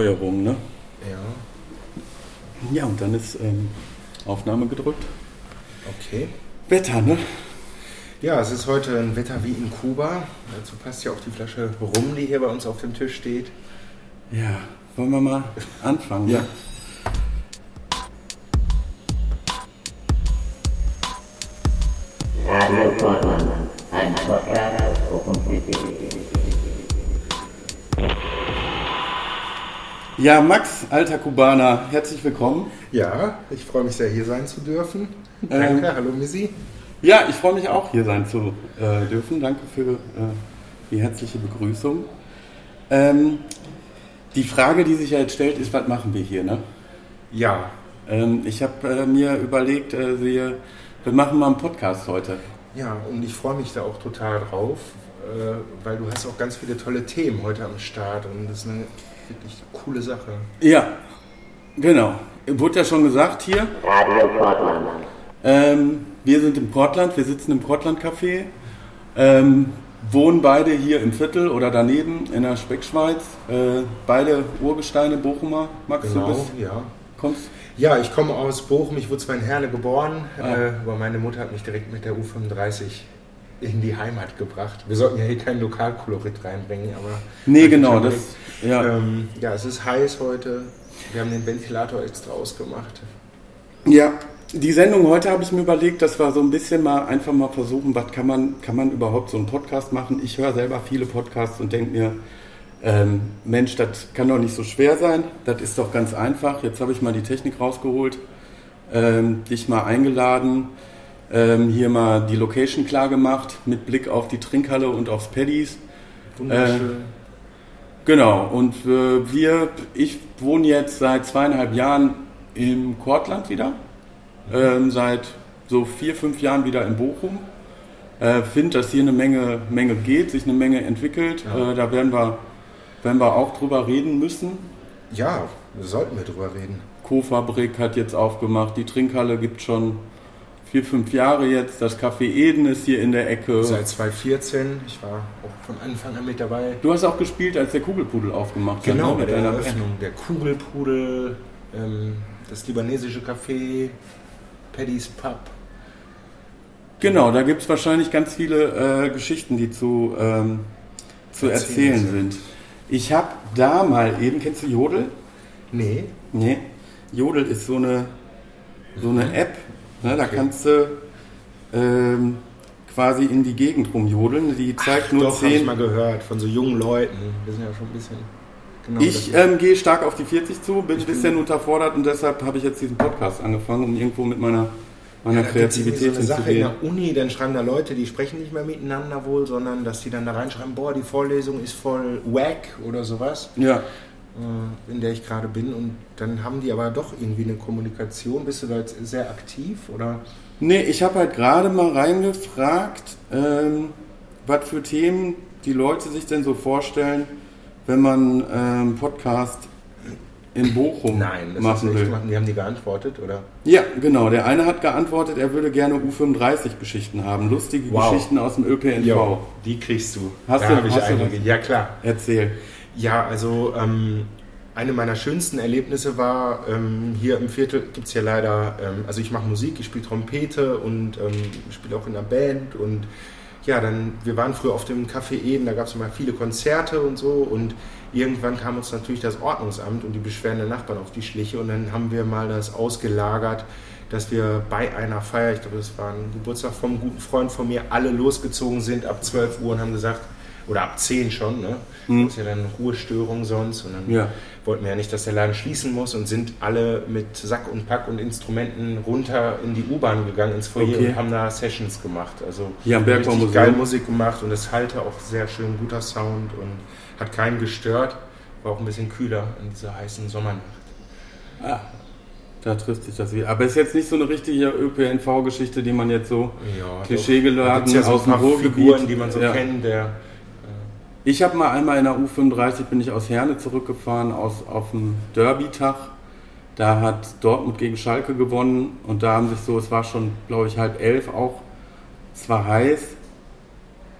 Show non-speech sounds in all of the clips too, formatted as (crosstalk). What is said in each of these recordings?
Steuerung, ne? Ja, Ja, und dann ist ähm, Aufnahme gedrückt. okay. Wetter, ne? Ja, es ist heute ein Wetter wie in Kuba. Dazu passt ja auch die Flasche Rum, die hier bei uns auf dem Tisch steht. Ja, wollen wir mal anfangen? Ja. Radio Vormann, ein Podcast rund um Ja, Max, alter Kubaner, herzlich willkommen. Ja, ich freue mich sehr, hier sein zu dürfen. Ähm, Danke, hallo Missy. Ja, ich freue mich auch, hier sein zu äh, dürfen. Danke für äh, die herzliche Begrüßung. Ähm, die Frage, die sich ja jetzt stellt, ist, was machen wir hier, ne? Ja, Ähm, ich habe äh, mir überlegt, äh, wir, wir machen mal einen Podcast heute. ja, und ich freue mich da auch total drauf, äh, weil du hast auch ganz viele tolle Themen heute am Start und das ist eine wirklich coole Sache. Ja, genau. Wurde ja schon gesagt hier. Radio Vormann. Ähm, wir sind im Portland, wir sitzen im Portland Café, ähm, wohnen beide hier im Viertel oder daneben in der Speckschweiz. Äh, beide Urgesteine Bochumer. Max, du Genau, bist, ja. kommst? Ja, ich komme aus Bochum, ich wurde zwar in Herne geboren, Ah. äh, aber meine Mutter hat mich direkt mit der U35 in die Heimat gebracht. Wir sollten ja hier kein Lokalkolorit reinbringen, aber... Nee, genau, das, ja. Ähm, ja, es ist heiß heute. Wir haben den Ventilator extra ausgemacht. Ja, die Sendung heute habe ich mir überlegt, dass wir so ein bisschen mal einfach mal versuchen, was kann man, kann man überhaupt so einen Podcast machen? Ich höre selber viele Podcasts und denke mir, ähm, Mensch, das kann doch nicht so schwer sein, das ist doch ganz einfach. Jetzt habe ich mal die Technik rausgeholt, ähm, dich mal eingeladen, ähm, hier mal die Location klar gemacht mit Blick auf die Trinkhalle und aufs Paddies. Wunderschön. Genau, und äh, wir, ich wohne jetzt seit zweieinhalb Jahren im Kortland wieder, ähm, seit so vier, fünf Jahren wieder in Bochum. Äh, Finde, dass hier eine Menge, Menge geht, sich eine Menge entwickelt. Ja. Äh, da werden wir, werden wir auch drüber reden müssen. ja, sollten wir drüber reden. Co-Fabrik hat jetzt aufgemacht, die Trinkhalle gibt schon vier, fünf Jahre jetzt. Das Café Eden ist hier in der Ecke. Seit 2014. Ich war auch von Anfang an mit dabei. Du hast auch gespielt, als der Kugelpudel aufgemacht Genau, hat. bei ne, der deiner Eröffnung. Der Kugelpudel, ähm, das libanesische Café, Paddy's Pub. Genau, da gibt es wahrscheinlich ganz viele äh, Geschichten, die zu, ähm, zu Erzählen erzählen sind. Ich habe da mal eben, kennst du Jodel? Nee, Nee. Jodel ist so eine, so eine App, ne, da Okay. kannst du ähm, quasi in die Gegend rumjodeln. Die zeigt nur doch, habe ich zehn. mal gehört, von so jungen Leuten. Wir sind ja schon ein bisschen... Genau, Ich ähm, gehe stark auf die 40 zu, bin ein bisschen unterfordert und deshalb habe ich jetzt diesen Podcast angefangen, um irgendwo mit meiner, meiner Ja, Kreativität so eine Sache in der Uni, dann schreiben da Leute, die sprechen nicht mehr miteinander wohl, sondern dass die dann da reinschreiben, boah, die Vorlesung ist voll wack oder sowas, Ja, in der ich gerade bin. Und dann haben die aber doch irgendwie eine Kommunikation. Bist du da jetzt sehr aktiv oder? Nee, ich habe halt gerade mal reingefragt, ähm, was für Themen die Leute sich denn so vorstellen, wenn man ähm, Podcast in Bochum Nein, das machen will. machen. Die haben die geantwortet, oder? Ja, genau. Der eine hat geantwortet, er würde gerne U35-Geschichten haben. Lustige Wow. Geschichten aus dem ÖPNV. die kriegst du. Hast da du- ich hast du einige. was? Ja, klar. Erzähl. Ja, also ähm, eine meiner schönsten Erlebnisse war, ähm, hier im Viertel gibt es ja leider, ähm, also ich mache Musik, ich spiele Trompete und ähm, spiele auch in einer Band und ja, dann, wir waren früher auf dem Café Eden, da gab es immer viele Konzerte und so und irgendwann kam uns natürlich das Ordnungsamt und die Beschwerden der Nachbarn auf die Schliche und dann haben wir mal das ausgelagert, dass wir bei einer Feier, ich glaube, das war ein Geburtstag vom guten Freund von mir, alle losgezogen sind ab 12 Uhr und haben gesagt, oder ab 10 schon, ne? Mhm. Das ist ja dann Ruhestörung sonst und dann Ja. wollten wir ja nicht, dass der Laden schließen muss und sind alle mit Sack und Pack und Instrumenten runter in die U-Bahn gegangen ins Foyer Okay. und haben da Sessions gemacht. Also am richtig Bergbau-Museum. geil Musik gemacht und es halte auch sehr schön, guter Sound und hat keinen gestört. War auch ein bisschen kühler in dieser heißen Sommernacht. Ah, da trifft sich das wieder. Aber ist jetzt nicht so eine richtige ÖPNV-Geschichte, die man jetzt so Ja, klischeegeladen ja so aus dem Ruhrgebiet. Figuren, die man so Ja. kennt. Der, Ich habe mal einmal in der U35 bin ich aus Herne zurückgefahren aus auf dem Derby-Tag. Da hat Dortmund gegen Schalke gewonnen und da haben sich so, es war schon, glaube ich, halb elf auch. Es war heiß.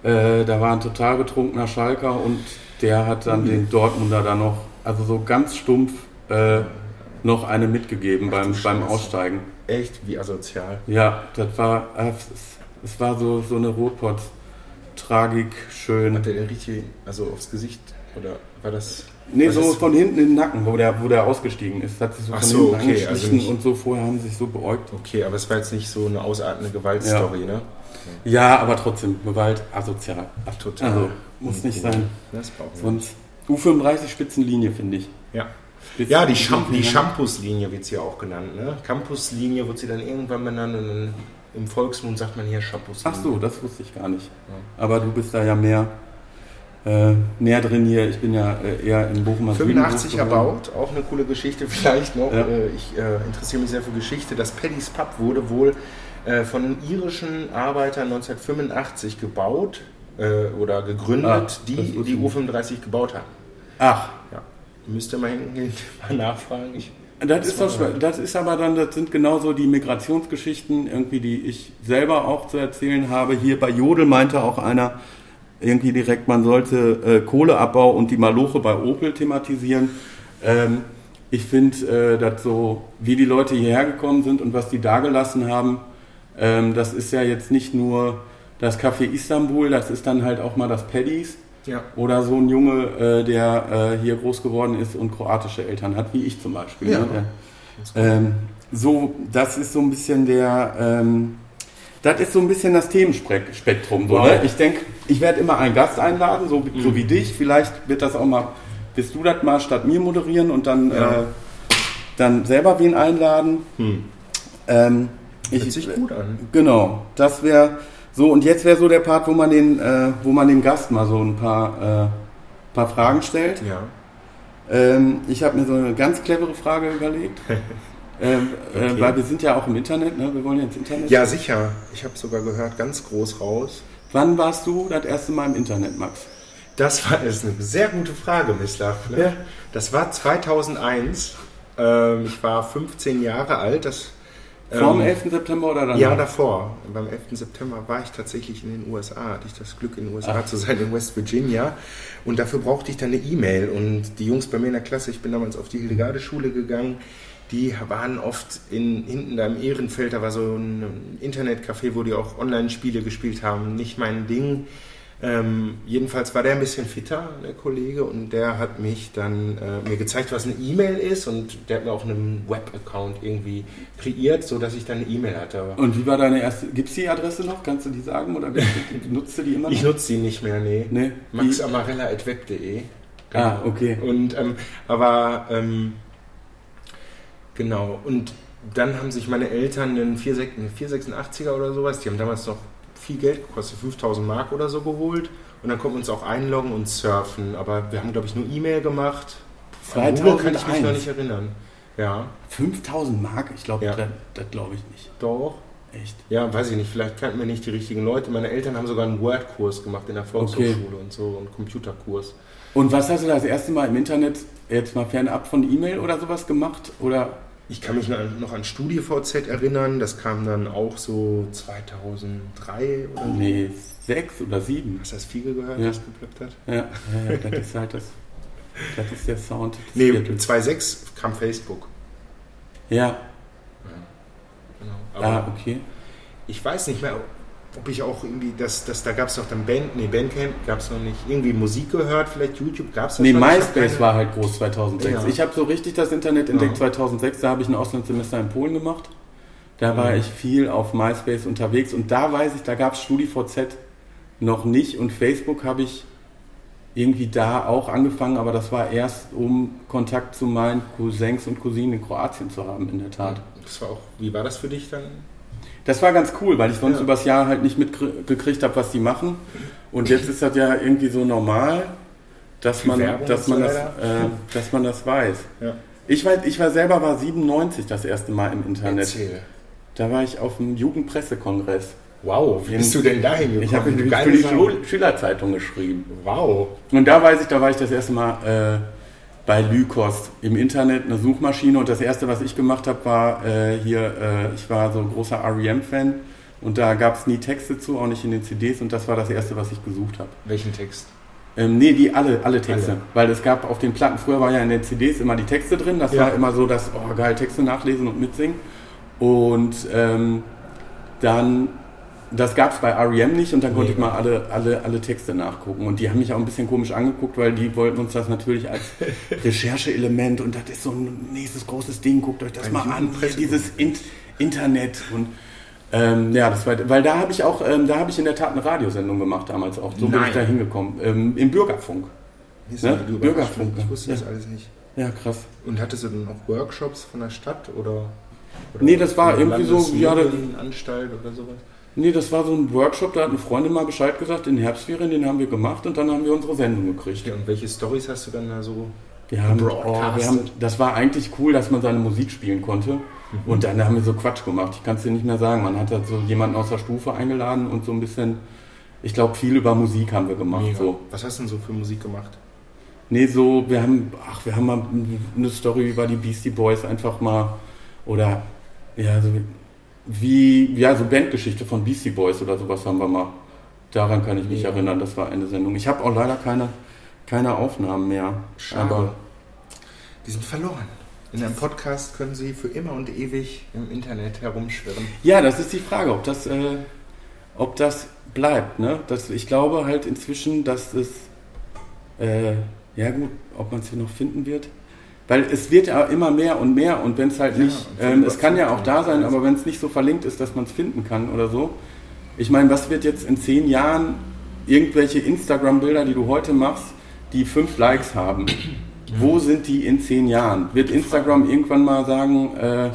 Äh, da war ein total betrunkener Schalker und der hat dann den Dortmunder da noch also so ganz stumpf äh, noch eine mitgegeben Ach beim, beim. Aussteigen. Echt, wie asozial. Ja, das war, äh, es, es war so, so eine Rotpott-Tragik, schön. Hat der den richtig, also aufs Gesicht? Oder war das. Nee, so von hinten in den Nacken, wo der, wo der ausgestiegen ist. Hat sich so Ach von so, hinten okay, also nicht- und so vorher haben sie sich so beäugt. Okay, aber es war jetzt nicht so eine ausartende Gewaltstory, ne? Ja, aber trotzdem, Gewalt asozial. Ach, total. Also, muss nicht sein. Das brauchen wir. Sonst U35 Spitzenlinie, finde ich. Ja. Spitzen- Ja, die, Champ die Ja. Shampoos-Linie wird sie ja auch genannt. Ne? Campus-Linie wird sie dann irgendwann benannt und dann im Volksmund sagt man hier Shampoos. Ach so, das wusste ich gar nicht. Aber du bist da ja mehr äh, näher drin hier. Ich bin ja äh, eher in Bochum. 85 erbaut, auch eine coole Geschichte (laughs) vielleicht noch. Ja. Äh, Ich äh, interessiere mich sehr für Geschichte. Das Paddy's Pub wurde wohl äh, von irischen Arbeitern 1985 gebaut äh, oder gegründet, das die die ich nicht. U35 gebaut haben. Ach, Ja. Müsst ihr mal hingehen, (laughs) mal nachfragen. Ich, das ist, doch, das ist aber dann, das sind genauso die Migrationsgeschichten, irgendwie, die ich selber auch zu erzählen habe. Hier bei Jodel meinte auch einer irgendwie direkt, man sollte äh, Kohleabbau und die Maloche bei Opel thematisieren. Ähm, ich finde, äh, dass so, wie die Leute hierher gekommen sind und was die dagelassen haben, ähm, das ist ja jetzt nicht nur das Café Istanbul, das ist dann halt auch mal das Paddy's. Ja. Oder so ein Junge, äh, der äh, hier groß geworden ist und kroatische Eltern hat, wie ich zum Beispiel. Ja. Ne? Der, ähm, so, das ist so ein bisschen der, ähm, das ist so ein bisschen das Themenspektrum. So, Wow. ne? Ich denke, ich werde immer einen Gast einladen, so, Mhm. so wie dich. Vielleicht wird das auch mal, willst du das mal statt mir moderieren und dann, Ja. äh, dann selber wen einladen. Hm. Ähm, Hört sich gut an. Genau, das wäre so und jetzt wäre so der Part, wo man den, äh, wo man dem Gast mal so ein paar, äh, paar Fragen stellt. Ja. Ähm, ich habe mir so eine ganz clevere Frage überlegt, (laughs) ähm, Okay. äh, weil wir sind ja auch im Internet, ne? Wir wollen ja ins Internet. ja, sicher. Ich habe sogar gehört, ganz groß raus. Wann warst du das erste Mal im Internet, Max? Das war ist eine sehr gute Frage, Mislav. Ne? Ja. Das war 2001. Ähm, ich war 15 Jahre alt. Das, Vor dem ähm, 11. September oder danach? Ja, davor. Beim 11. September war ich tatsächlich in den USA. Hatte ich das Glück, in den USA Ach. zu sein, in West Virginia. Und dafür brauchte ich dann eine E-Mail. Und die Jungs bei mir in der Klasse, ich bin damals auf die Hildegarde-Schule gegangen, die waren oft in, hinten da im Ehrenfeld, da war so ein Internetcafé, wo die auch Online-Spiele gespielt haben. Nicht mein Ding. Ähm, jedenfalls war der ein bisschen fitter, der Kollege, und der hat mich dann äh, mir gezeigt, was eine E-Mail ist, und der hat mir auch einen Web-Account irgendwie kreiert, sodass ich dann eine E-Mail hatte. Aber Und wie war deine erste, gibt es die Adresse noch? Kannst du die sagen oder (laughs) nutzt du die immer noch? ich nutze die nicht mehr, nee. Nee. maxamarella.web.de. Ah, okay. Und ähm, aber ähm, genau. Und dann haben sich meine Eltern einen 46 einen 486er oder sowas, die haben damals noch viel Geld gekostet, 5000 Mark oder so geholt. Und dann konnten wir uns auch einloggen und surfen. Aber wir haben, glaube ich, nur E-Mail gemacht. An Google kann ich mich 2001. noch nicht erinnern. Ja, 5000 Mark? Ich glaube, Ja. das, das glaube ich nicht. doch. Echt. Ja, weiß ich nicht, vielleicht kannten wir nicht die richtigen Leute. Meine Eltern haben sogar einen Word-Kurs gemacht in der Volkshochschule und so, einen Computerkurs. Und was hast du das erste Mal im Internet, jetzt mal fernab von E-Mail oder sowas gemacht? Oder Ich kann mich noch an, StudiVZ erinnern, das kam dann auch so 2003 oder so. nee, sechs oder sieben? Hast du das Fiege gehört, Ja. das geplöppt hat? Ja, ja, ja, das ist halt das. Das ist der Sound. des Nee, Viertels. 2006 kam Facebook. Ja, Genau. Aber ah, okay. ich weiß nicht mehr, ob ich auch irgendwie, das, das, da gab es doch dann Band, nee, Bandcamp gab es noch nicht. Irgendwie Musik gehört, vielleicht YouTube gab es Nee, MySpace war halt groß 2006. Ja. Ich habe so richtig das Internet entdeckt Ja. 2006. Da habe ich ein Auslandssemester in Polen gemacht. Da war ich viel auf MySpace unterwegs und da weiß ich, da gab es StudiVZ noch nicht und Facebook habe ich irgendwie da auch angefangen, aber das war erst, um Kontakt zu meinen Cousins und Cousinen in Kroatien zu haben, in der Tat. Das war auch, wie war das für dich dann? Das war ganz cool, weil ich sonst Ja. übers Jahr halt nicht mitgekriegt habe, was die machen. Und jetzt ist das ja irgendwie so normal, dass man, Werbung dass man, das, äh, dass man das weiß. Ja. Ich, weiß, ich war selber war 97 das erste Mal im Internet. Erzähl. Da war ich auf dem Jugendpressekongress. Wow, wie bist du denn dahin gekommen? Ich habe für die. Schul Schülerzeitung geschrieben. Wow. Und da weiß ich, da war ich das erste Mal äh, bei Lycos im Internet, eine Suchmaschine. Und das erste, was ich gemacht habe, war äh, hier, äh, ich war so ein großer REM-Fan. Und da gab es nie Texte zu, auch nicht in den CDs. Und das war das erste, was ich gesucht habe. Welchen Text? Ähm, nee, die alle, alle Texte. Alle. Weil es gab auf den Platten, früher war ja in den CDs immer die Texte drin. Das Ja. war immer so, dass, oh geil, Texte nachlesen und mitsingen. Und ähm, dann, das gab es bei REM nicht und dann konnte ich Mega. mal alle, alle, alle Texte nachgucken. Und die haben mich auch ein bisschen komisch angeguckt, weil die wollten uns das natürlich als (laughs) Rechercheelement und das ist so ein nächstes großes Ding, guckt euch das Ein mal an, dieses In Internet und ähm, ja, das war, weil da habe ich auch, ähm, da habe ich in der Tat eine Radiosendung gemacht damals auch. So bin Nein. ich da hingekommen. Ähm, Im Bürgerfunk. Ne? Bürgerfunk, Ich wusste ja. das alles nicht. Ja, krass. Und hattest du dann auch Workshops von der Stadt oder? oder Nee, das war irgendwie so, ja, Anstalt oder sowas. Nee, das war so ein Workshop, da hat eine Freundin mal Bescheid gesagt, in Herbstferien, den haben wir gemacht und dann haben wir unsere Sendung gekriegt. Ja, und welche Stories hast du dann da so? Wir haben, oh, wir haben, das war eigentlich cool, dass man seine Musik spielen konnte. Und dann haben wir so Quatsch gemacht. Ich kann es dir nicht mehr sagen. Man hat halt so jemanden aus der Stufe eingeladen und so ein bisschen, ich glaube, viel über Musik haben wir gemacht. Mega. So. Was hast du denn so für Musik gemacht? Nee, so, wir haben, ach, wir haben mal eine Story über die Beastie Boys einfach mal, oder, ja, so wie, ja, so Bandgeschichte von Beastie Boys oder sowas haben wir mal. Daran kann ich mich Ja. erinnern, das war eine Sendung. Ich habe auch leider keine, keine Aufnahmen mehr. Schade. Aber Die sind verloren. In einem Podcast können sie für immer und ewig im Internet herumschwirren. ja, das ist die Frage, ob das, äh, ob das bleibt. Ne? Das, ich glaube halt inzwischen, dass es, äh, ja gut, ob man es hier noch finden wird. Weil es wird ja immer mehr und mehr und wenn es halt Ja, nicht, ähm, es kann ja auch da sein, aber wenn es nicht so verlinkt ist, dass man es finden kann oder so. Ich meine, was wird jetzt in zehn Jahren irgendwelche Instagram-Bilder, die du heute machst, die fünf Likes haben? Wo sind die in zehn Jahren? Wird Instagram irgendwann mal sagen, äh,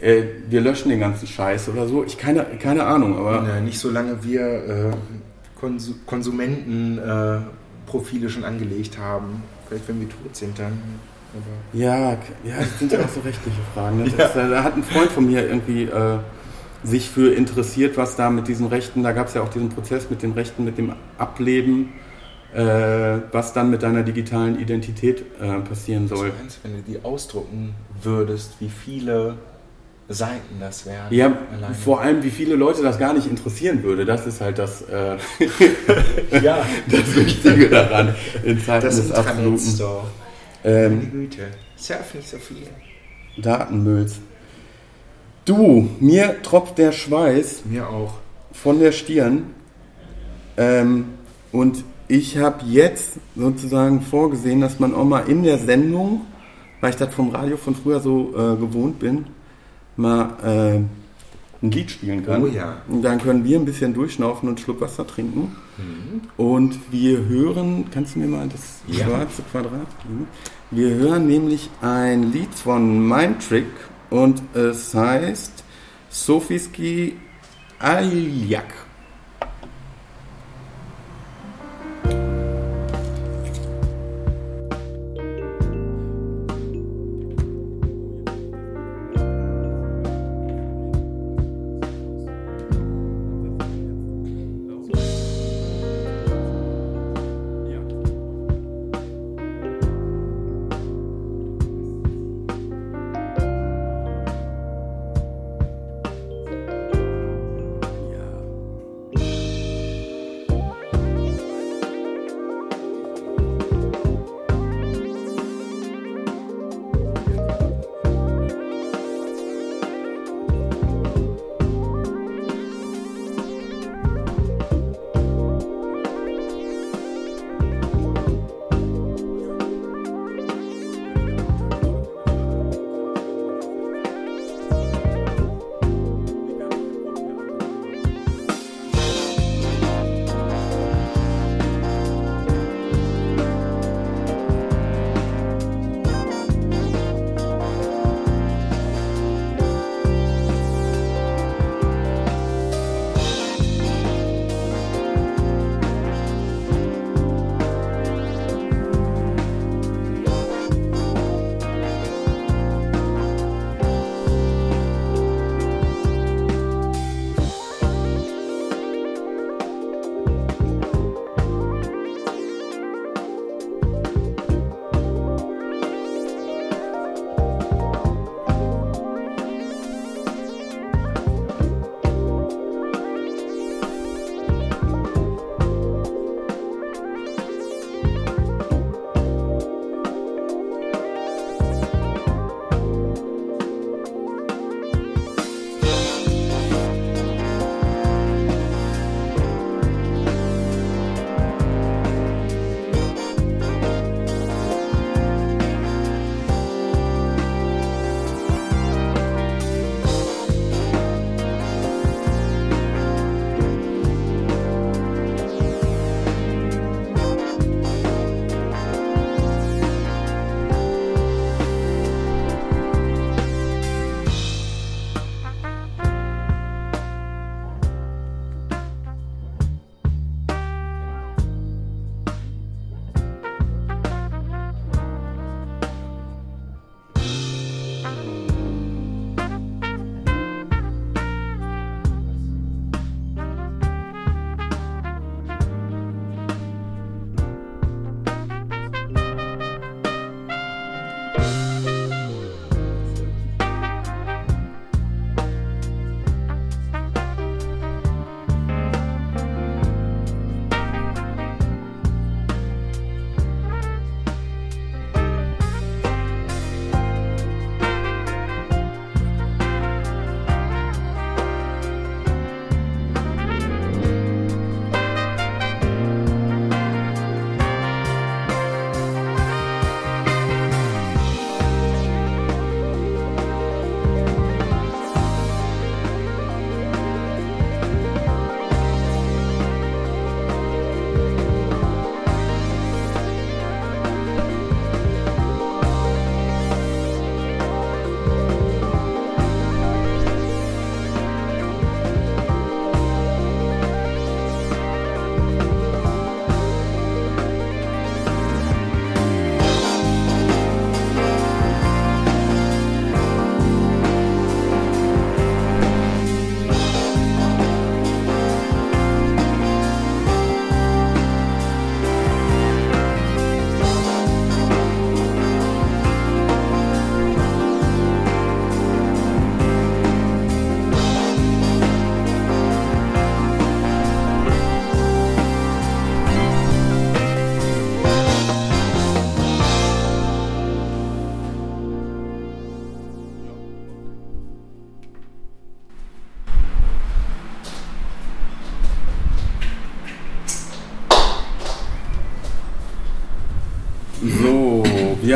äh, wir löschen den ganzen Scheiß oder so? Ich keine, keine Ahnung, aber Ja, nicht solange wir äh, Konsu Konsumentenprofile äh, schon angelegt haben. Vielleicht wenn wir tot sind dann. Aber Ja, ja, das sind ja auch so rechtliche Fragen. Ne? Das, äh, Da hat ein Freund von mir irgendwie äh, sich für interessiert, was da mit diesen Rechten, da gab es ja auch diesen Prozess mit den Rechten, mit dem Ableben, äh, was dann mit deiner digitalen Identität äh, passieren was soll. meinst du, wenn du die ausdrucken würdest, wie viele Seiten das wären? Ja, alleine? vor allem, wie viele Leute das gar nicht interessieren würde, das ist halt das, äh, (laughs) ja, (laughs) das Wichtige daran in Zeiten das des absoluten Intranet-Store. Meine ähm, Güte. Surf nicht so viel. Datenmülls. Du, mir tropft der Schweiß Mir auch. von der Stirn. Ähm, und ich habe jetzt sozusagen vorgesehen, dass man auch mal in der Sendung, weil ich das vom Radio von früher so äh, gewohnt bin, mal äh, ein Lied spielen kann. Oh ja. Und dann können wir ein bisschen durchschnaufen und einen Schluck Wasser trinken. Und wir hören, kannst du mir mal das Ja. schwarze Quadrat geben? Wir hören nämlich ein Lied von Mindtrick und es heißt Sofiski Aljak.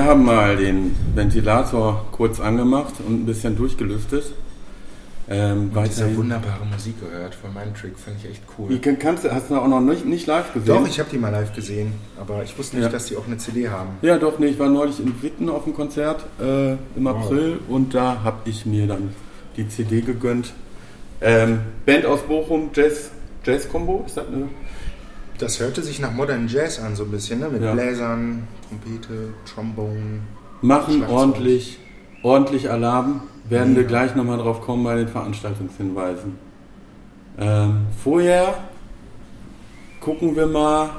Haben mal den Ventilator kurz angemacht und ein bisschen durchgelüftet. Ähm, Und diese wunderbare Musik gehört von meinem Trick, fand ich echt cool. kann- kannst du, hast du auch noch nicht, nicht live gesehen? Doch, ich habe die mal live gesehen, aber ich wusste nicht, Ja. dass die auch eine CD haben. Ja, doch, nee, ich war neulich in Witten auf dem Konzert äh, im Wow. April und da habe ich mir dann die CD gegönnt. Ähm, Band aus Bochum, Jazz, Jazz Combo, ist das eine? Das hörte sich nach Modern Jazz an, so ein bisschen, ne? mit Ja. Bläsern, Trompete, Trombone. Machen ordentlich, ordentlich Alarm. Werden wir Ja. gleich nochmal drauf kommen bei den Veranstaltungshinweisen. Ähm, vorher gucken wir mal.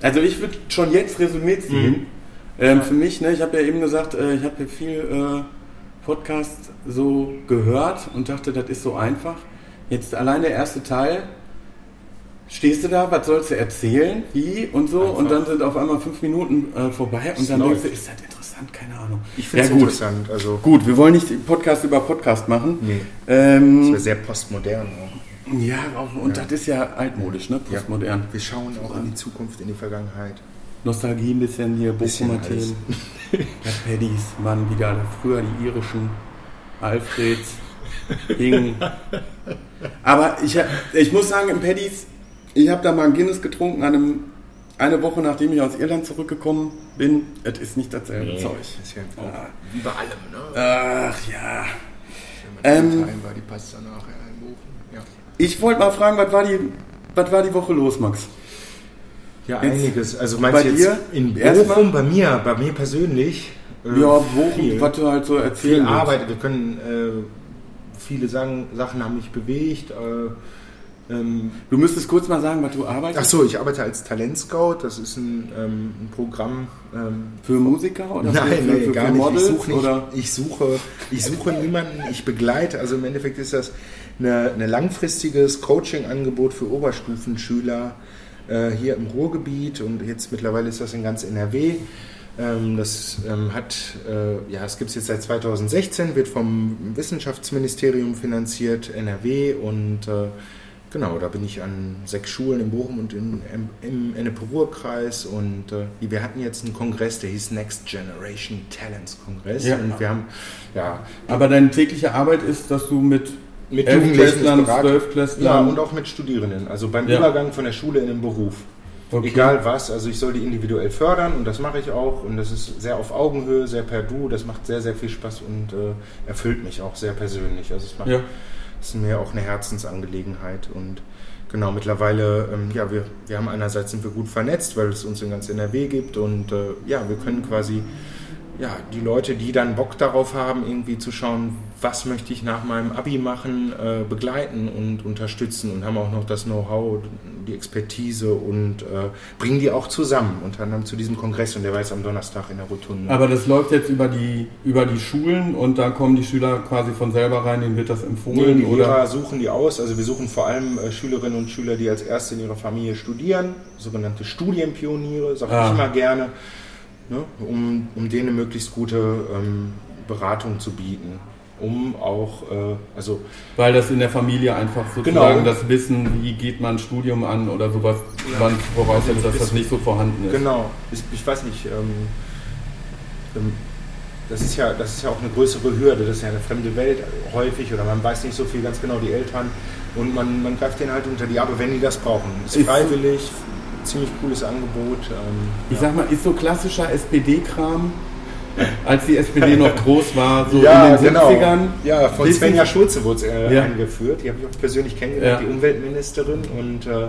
Also ich würde schon jetzt Resümee ziehen. Ähm, Für mich, ne, ich habe ja eben gesagt, äh, ich habe ja viel äh, Podcast so gehört und dachte, das ist so einfach. Jetzt allein der erste Teil. Stehst du da, was sollst du erzählen, wie und so, und dann sind auf einmal fünf Minuten äh, vorbei und dann denkst du, ist das interessant? Keine Ahnung. Ich finde es ja, interessant. Also, Gut, wir wollen nicht Podcast über Podcast machen. nee, das Ähm, wäre sehr postmodern auch. ja, auch, und Ja. das ist ja altmodisch, ne? Ja. Postmodern. Wir schauen auch in die Zukunft, in die Vergangenheit. Nostalgie ein bisschen hier, Bochumer. Themen. Ja, Paddies waren wieder früher die irischen Alfreds, Hing. (laughs) Aber ich, ich muss sagen, im Paddies, ich habe da mal ein Guinness getrunken, einem, eine Woche nachdem ich aus Irland zurückgekommen bin. Es ist nicht dasselbe Zeug. Ist ja Ah. wie bei allem, ne? Ach ja. Ähm, war, die passt danach ja, in Bochum. Ja. Ich wollte mal fragen, was war, die, was war die Woche los, Max? Ja, Jetzt einiges. Also meinst bei du jetzt dir in? Bochum, bei mir, bei mir persönlich? äh, Ja, Bochum, viel. was du halt so viel erzählen willst. Arbeit. Wir können, äh, viele sagen, Sachen haben mich bewegt. Äh, ähm, Du müsstest kurz mal sagen, was du arbeitest. ach so, ich arbeite als Talentscout. Das ist ein, ähm, ein Programm. Ähm, Für Musiker oder Nein, für, nee, für, gar für nicht. Models? Ich suche, nicht. Oder? Ich, suche, ich suche niemanden, ich begleite. Also im Endeffekt ist das eine langfristiges Coaching-Angebot für Oberstufenschüler äh, hier im Ruhrgebiet und jetzt mittlerweile ist das in ganz NRW. Ähm, das ähm, hat, äh, ja, es gibt es jetzt seit 2016, wird vom Wissenschaftsministerium finanziert, NRW und äh, Genau, da bin ich an sechs Schulen in Bochum und in, im, im Ennepe-Ruhr-Kreis und äh, wir hatten jetzt einen Kongress, der hieß Next Generation Talents Kongress Ja. und wir haben ja Aber deine tägliche Arbeit ist, dass du mit, mit berate- Zwölfklässlern- ja, und auch mit Studierenden, also beim Ja. Übergang von der Schule in den Beruf. Okay. Egal was, also ich soll die individuell fördern und das mache ich auch und das ist sehr auf Augenhöhe, sehr per Du, das macht sehr, sehr viel Spaß und äh, erfüllt mich auch sehr persönlich. Also es macht ja. Ist mir auch eine Herzensangelegenheit. Und genau mittlerweile, ähm, ja, wir, wir haben einerseits sind wir gut vernetzt, weil es uns in ganz NRW gibt. Und äh, ja, wir können quasi ja, die Leute, die dann Bock darauf haben, irgendwie zu schauen, was möchte ich nach meinem Abi machen, äh, begleiten und unterstützen und haben auch noch das Know-how, die Expertise und äh, bringen die auch zusammen, unter anderem zu diesem Kongress und der war jetzt am Donnerstag in der Rotunde. Aber das läuft jetzt über die, über die Schulen und da kommen die Schüler quasi von selber rein, denen wird das empfohlen? Nee, die oder? Lehrer suchen die aus, also wir suchen vor allem äh, Schülerinnen und Schüler, die als erste in ihrer Familie studieren, sogenannte Studienpioniere, sage Ah. ich immer gerne, ne, um, um denen eine möglichst gute ähm, Beratung zu bieten. Um auch, äh, also Weil das in der Familie einfach sozusagen Genau. das Wissen, wie geht man ein Studium an oder sowas, Ja. man voraussetzt, dass das nicht so vorhanden ist. Genau, ich, ich weiß nicht, ähm, ähm, das, ist ja, das ist ja auch eine größere Hürde, das ist ja eine fremde Welt häufig oder man weiß nicht so viel ganz genau die Eltern und man, man greift denen halt unter die Arme, wenn die das brauchen. Ist- freiwillig, ziemlich cooles Angebot. Ähm, Ich ja. sag mal, ist so klassischer SPD-Kram, als die SPD noch groß war, so (laughs) ja, in den genau. 70ern. Ja, von Svenja Schulze wurde es äh, Ja. eingeführt. Die habe ich auch persönlich kennengelernt, Ja. die Umweltministerin. Und äh,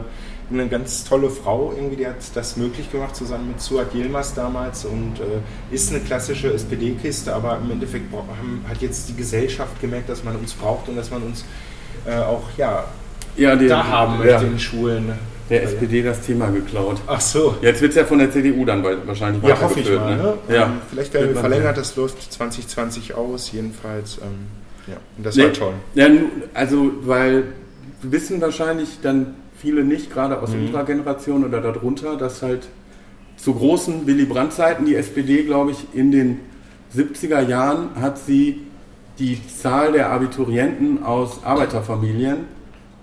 eine ganz tolle Frau, irgendwie, die hat das möglich gemacht, zusammen mit Suat Yilmaz damals. Und äh, ist eine klassische SPD-Kiste, aber im Endeffekt haben, hat jetzt die Gesellschaft gemerkt, dass man uns braucht und dass man uns äh, auch ja, Ja, den, da haben ja, möchte in Schulen. Der SPD das Thema geklaut. Ach so. Jetzt wird es ja von der CDU dann wahrscheinlich Ja, hoffe ich weitergeführt, mal. Ne? Ja. Ähm, Vielleicht werden wir verlängert, das läuft 2020 aus, jedenfalls. Ähm, ja, und das Nee, war toll. Ja, also, weil wissen wahrscheinlich dann viele nicht, gerade aus Mhm. unserer Generation oder darunter, dass halt zu großen Willy Brandt-Zeiten die SPD, glaube ich, in den 70er Jahren hat sie die Zahl der Abiturienten aus Arbeiterfamilien,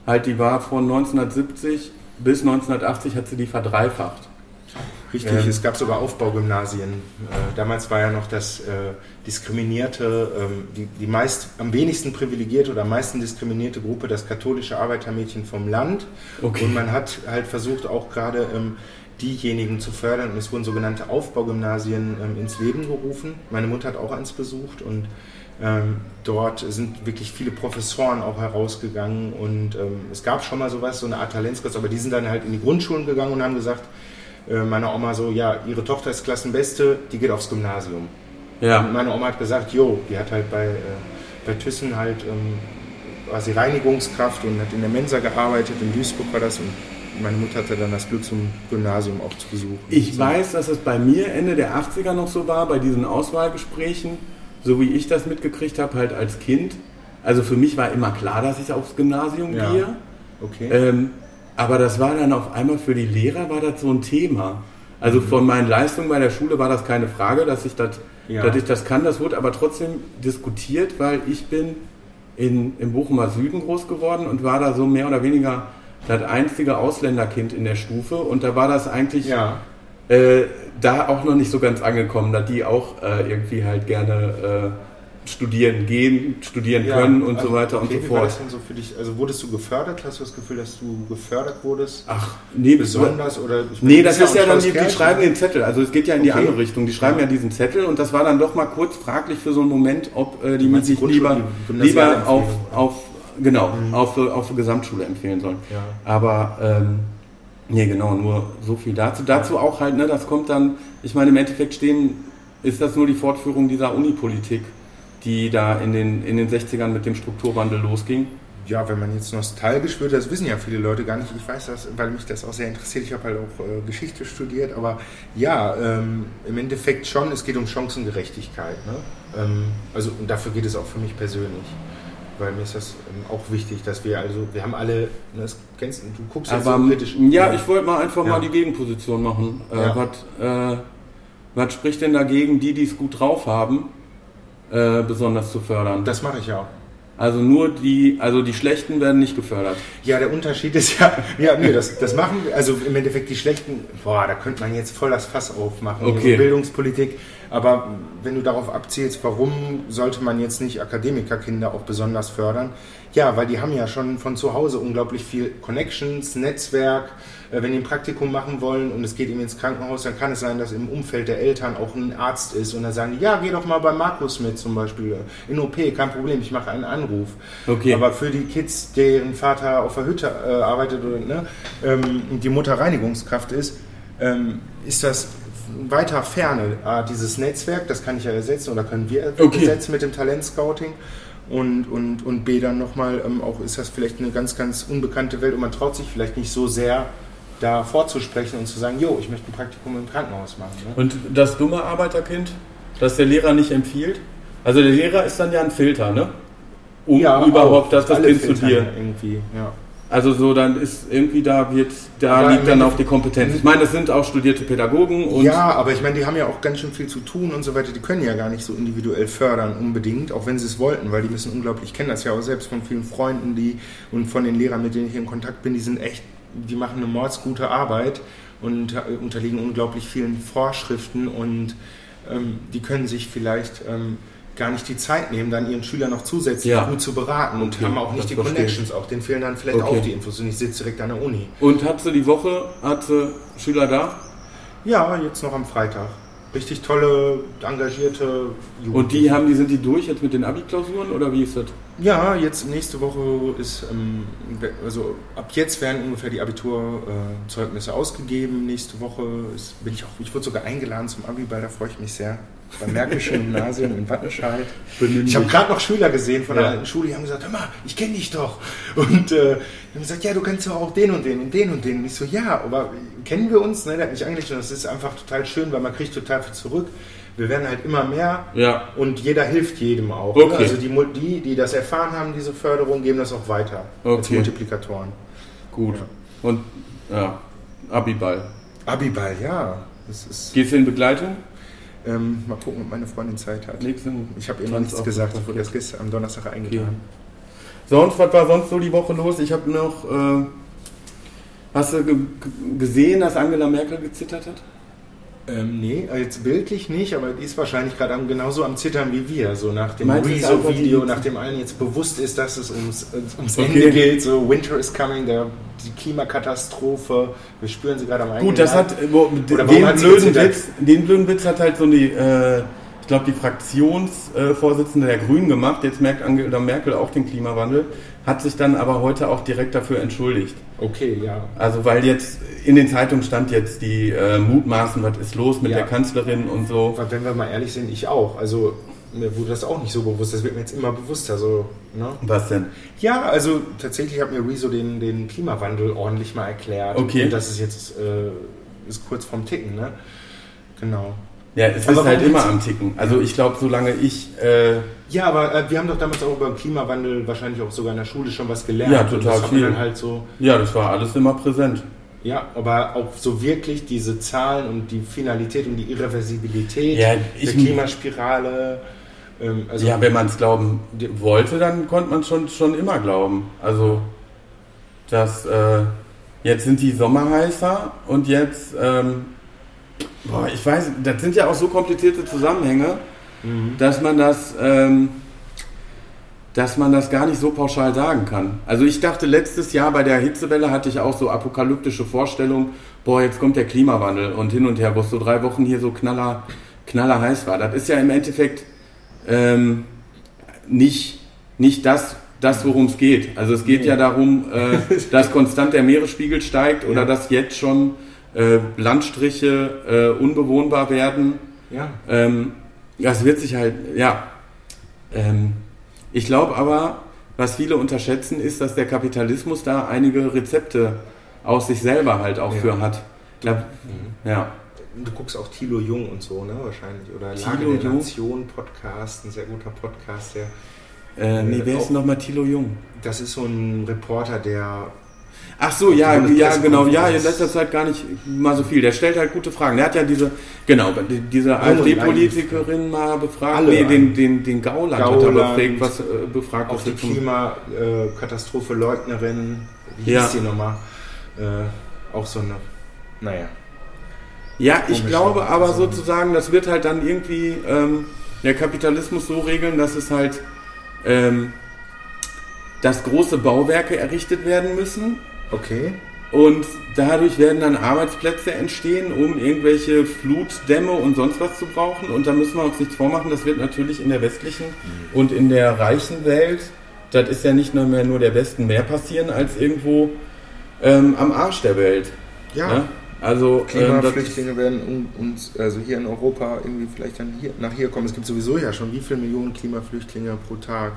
halt die war von 1970 bis 1980 hat sie die verdreifacht. Richtig, Ähm, es gab sogar Aufbaugymnasien. Äh, damals war ja noch das äh, diskriminierte, ähm, die, die meist am wenigsten privilegierte oder am meisten diskriminierte Gruppe, das katholische Arbeitermädchen vom Land. Okay. Und man hat halt versucht, auch gerade ähm, diejenigen zu fördern. Und es wurden sogenannte Aufbaugymnasien ähm, ins Leben gerufen. Meine Mutter hat auch eins besucht und ähm, dort sind wirklich viele Professoren auch herausgegangen und ähm, es gab schon mal sowas, so eine Art Talentskurs, aber die sind dann halt in die Grundschulen gegangen und haben gesagt, äh, meine Oma so, ja, ihre Tochter ist Klassenbeste, die geht aufs Gymnasium. Und Ja, meine Oma hat gesagt, jo, die hat halt bei, äh, bei Thyssen halt, ähm, sie Reinigungskraft und hat in der Mensa gearbeitet, in Duisburg war das und meine Mutter hatte dann das Glück, zum Gymnasium auch zu besuchen. Ich So. weiß, dass es bei mir Ende der 80er noch so war, bei diesen Auswahlgesprächen, so wie ich das mitgekriegt habe, halt als Kind. Also für mich war immer klar, dass ich aufs Gymnasium Ja. gehe. Okay. Ähm, aber das war dann auf einmal für die Lehrer war das so ein Thema. Also von meinen Leistungen bei der Schule war das keine Frage, dass ich das, Ja. dass ich das kann. Das wurde aber trotzdem diskutiert, weil ich bin in, im Bochumer Süden groß geworden und war da so mehr oder weniger das einzige Ausländerkind in der Stufe. Und da war das eigentlich ja. Äh, da auch noch nicht so ganz angekommen, dass die auch äh, irgendwie halt gerne äh, studieren gehen, studieren Ja, können und also, so weiter okay, und so Wie war fort. das denn so für dich? Also wurdest du gefördert? Hast du das Gefühl, dass du gefördert wurdest? Ach, nee, Besonders? Oder, Nee, das ist ja ein dann, die, die schreiben den Zettel. Also es geht ja in die Okay. andere Richtung. Die schreiben Ja. ja diesen Zettel und das war dann doch mal kurz fraglich für so einen Moment, ob äh, die die nicht Grundschule- lieber, die lieber auf, auf, genau, auf, auf die Gesamtschule empfehlen sollen. Ja. Aber, ähm, nee, genau, nur so viel dazu. Dazu auch halt, ne, das kommt dann, ich meine, im Endeffekt stehen, ist das nur die Fortführung dieser Unipolitik, die da in den, in den 60ern mit dem Strukturwandel losging. Ja, wenn man jetzt nostalgisch wird, das wissen ja viele Leute gar nicht. Ich weiß das, weil mich das auch sehr interessiert. Ich habe halt auch äh, Geschichte studiert, aber ja, ähm, im Endeffekt schon, es geht um Chancengerechtigkeit. Ne? Ähm, also und dafür geht es auch für mich persönlich. Weil mir ist das ähm, auch wichtig, dass wir also, wir haben alle, ne, das kennst du, du guckst jetzt Aber so kritisch. ja, ich wollte mal einfach Ja. mal die Gegenposition machen. Äh, Ja. was, äh, was spricht denn dagegen, die, die es gut drauf haben, äh, besonders zu fördern? Das mache ich ja auch. also nur die, also die Schlechten werden nicht gefördert. Ja, der Unterschied ist ja, ja, nee, das, das machen wir, also im Endeffekt die schlechten, boah, da könnte man jetzt voll das Fass aufmachen, Okay. Bildungspolitik, aber wenn du darauf abzielst, warum sollte man jetzt nicht Akademikerkinder auch besonders fördern? Ja, weil die haben ja schon von zu Hause unglaublich viel Connections, Netzwerk, äh, wenn die ein Praktikum machen wollen und es geht ihm ins Krankenhaus, dann kann es sein, dass im Umfeld der Eltern auch ein Arzt ist und dann sagen die, ja, geh doch mal bei Markus mit zum Beispiel, äh, in OP, kein Problem, ich mache einen Anruf. Okay. Aber für die Kids, deren Vater auf der Hütte äh, arbeitet oder ne, ähm, und die Mutter Reinigungskraft ist, ähm, ist das weiter Ferne. A, dieses Netzwerk, das kann ich ja ersetzen oder können wir Okay. ersetzen mit dem Talentscouting. Und, und, und B, dann nochmal, ähm, auch ist das vielleicht eine ganz, ganz unbekannte Welt und man traut sich vielleicht nicht so sehr, da vorzusprechen und zu sagen, jo, ich möchte ein Praktikum im Krankenhaus machen. Ne? Und das dumme Arbeiterkind, das der Lehrer nicht empfiehlt? Also der Lehrer ist dann ja ein Filter, ne? Um überhaupt auch. das, das Kind zu dir. Irgendwie, ja. Also so, dann ist irgendwie da wird, da Aber liegt dann auch die Kompetenz. Ich meine, das sind auch studierte Pädagogen und ja, aber ich meine, die haben ja auch ganz schön viel zu tun und so weiter. Die können ja gar nicht so individuell fördern unbedingt, auch wenn sie es wollten, weil die müssen unglaublich, ich kenne das ja auch selbst von vielen Freunden, die und von den Lehrern, mit denen ich in Kontakt bin, die sind echt, die machen eine mordsgute Arbeit und äh, unterliegen unglaublich vielen Vorschriften und ähm, die können sich vielleicht ähm, gar nicht die Zeit nehmen, dann ihren Schüler noch zusätzlich Ja. gut zu beraten und Okay, haben auch nicht die verstehe. Connections, auch denen fehlen dann vielleicht Okay. auch die Infos und ich sitze direkt an der Uni. Und hat sie die Woche, hat sie Schüler da? Ja, jetzt noch am Freitag. Richtig tolle, engagierte Jugendliche. Und die haben, die sind die durch jetzt mit den Abi-Klausuren oder wie ist das? Ja, jetzt nächste Woche ist, ähm, also ab jetzt werden ungefähr die Abiturzeugnisse ausgegeben. Nächste Woche ist, bin ich auch, ich wurde sogar eingeladen zum Abiball, da freue ich mich sehr. Beim Märkischen Gymnasium in Wattenscheid. Ich habe gerade noch Schüler gesehen von der Ja. alten Schule, die haben gesagt, hör mal, ich kenne dich doch. Und äh, die haben gesagt, ja, du kennst ja auch den und den und den und den. Und ich so, ja, aber kennen wir uns? Ne, der hat mich angelegt und das ist einfach total schön, weil man kriegt total viel zurück. Wir werden halt immer mehr Ja. und jeder hilft jedem auch. Okay. Ne? Also die, die, die das erfahren haben, diese Förderung, geben das auch weiter als Okay. Multiplikatoren. Gut. Ja. Und ja, Abiball. Abiball, ja. Gehst du in Begleitung? Ähm, mal gucken, ob meine Freundin Zeit hat. Nächsten Ich habe ihr noch nichts gesagt, ich wurde erst gestern am Donnerstag eingeladen. Sonst, was war sonst so die Woche los? Ich habe noch. Äh, hast du ge ge- gesehen, dass Angela Merkel gezittert hat? Ähm, nee, jetzt bildlich nicht, aber die ist wahrscheinlich gerade genauso am Zittern wie wir. So nach dem Rezo-Video, nachdem allen jetzt bewusst ist, dass es ums, ums Okay. Ende geht. So Winter is coming, der, die Klimakatastrophe. Wir spüren sie gerade am eigenen Gut, das Leib. hat äh, wo, den, blöden? Witz, den blöden Witz hat halt so die, äh, ich glaube, die Fraktionsvorsitzende der Grünen gemacht. Jetzt merkt Angela Merkel auch den Klimawandel, hat sich dann aber heute auch direkt dafür entschuldigt. Okay, ja. Also weil jetzt in den Zeitungen stand jetzt die äh, Mutmaßen, was ist los mit Ja. der Kanzlerin und so. Wenn wir mal ehrlich sind, ich auch. Also mir wurde das auch nicht so bewusst. Das wird mir jetzt immer bewusster. So, ne? Was denn? Ja, also tatsächlich hat mir Rezo den, den Klimawandel ordentlich mal erklärt. Okay. Und das ist jetzt äh, ist kurz vorm Ticken, ne? Genau. Ja, es ist halt immer am Ticken. Also ich glaube, solange ich äh, Ja, aber äh, wir haben doch damals auch über den Klimawandel wahrscheinlich auch sogar in der Schule schon was gelernt. Ja, total viel. Halt so, ja, das war alles immer präsent. ja, aber auch so wirklich diese Zahlen und die Finalität und die Irreversibilität Ja, der Klimaspirale. Ähm, also ja, wenn man es glauben wollte, dann konnte man schon schon immer glauben. Also dass äh, jetzt sind die Sommer heißer und jetzt ähm, boah, ich weiß, das sind ja auch so komplizierte Zusammenhänge, Mhm. dass man das ähm, dass man das gar nicht so pauschal sagen kann. Also ich dachte letztes Jahr bei der Hitzewelle hatte ich auch so apokalyptische Vorstellungen, boah, jetzt kommt der Klimawandel und hin und her, wo es so drei Wochen hier so knaller, knaller heiß war. Das ist ja im Endeffekt ähm, nicht, nicht das, das worum es geht. Also es geht Nee. ja darum, äh, (laughs) dass konstant der Meeresspiegel steigt oder Ja. dass jetzt schon äh, Landstriche äh, unbewohnbar werden. ja. Ähm, das wird sich halt, ja. Ähm, ich glaube aber, was viele unterschätzen, ist, dass der Kapitalismus da einige Rezepte aus sich selber halt auch Ja. für hat. Da, Mhm. ja. Du guckst auch Thilo Jung und so, ne? Wahrscheinlich. Oder Lage Thilo der Jung? Nation Podcast, ein sehr guter Podcast, der. Äh, nee, wer auch- ist nochmal Thilo Jung? Das ist so ein Reporter, der. Ach so, ja, ja, genau, ja, in letzter Zeit gar nicht mal so viel. Der stellt halt gute Fragen. Der hat ja diese, genau, die- diese AfD-Politikerin mal befragt. Alle nee, den, den, den Gauland, hat er Gauland, befragt, was, äh, befragt, Auch die er Klimakatastrophe-Leugnerin, wie Ja. hieß die nochmal? Äh, auch so eine. Naja. Ja, ich Komisch, glaube aber Also- sozusagen, das wird halt dann irgendwie ähm, der Kapitalismus so regeln, dass es halt, ähm, dass große Bauwerke errichtet werden müssen Okay. und dadurch werden dann Arbeitsplätze entstehen, um irgendwelche Flutdämme und sonst was zu brauchen. Und da müssen wir uns nichts vormachen, das wird natürlich in der westlichen und in der reichen Welt, das ist ja nicht nur mehr nur der Westen, mehr passieren als irgendwo ähm, am Arsch der Welt. Ja. Ne? Also ähm, Klimaflüchtlinge werden un- uns, also hier in Europa irgendwie vielleicht dann hier, nach hier kommen. Es gibt sowieso ja schon wie viele Millionen Klimaflüchtlinge pro Tag?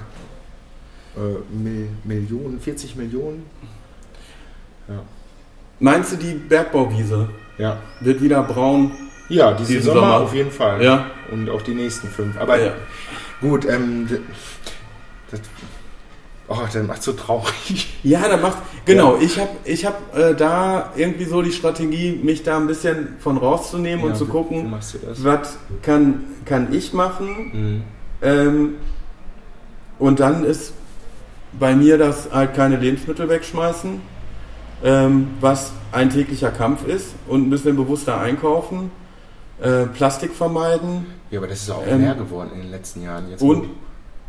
Äh, Mil Millionen, 40 Millionen? Ja. meinst du, die Bergbauwiese Ja, wird wieder braun? ja diesen Diesen Sommer, Sommer. auf jeden Fall. Ja. Und auch die nächsten fünf. Aber Ja. gut, ähm, das, oh, das macht so traurig. Ja, da macht genau. Ich habe ich hab, äh, da irgendwie so die Strategie, mich da ein bisschen von rauszunehmen und Ja, zu wie- gucken, das? was kann, kann ich machen. Mhm. Ähm, und dann ist bei mir das halt keine Lebensmittel wegschmeißen, ähm, was ein täglicher Kampf ist und ein bisschen bewusster einkaufen, äh, Plastik vermeiden Ja, aber das ist auch Ähm, mehr geworden in den letzten Jahren. Jetzt und,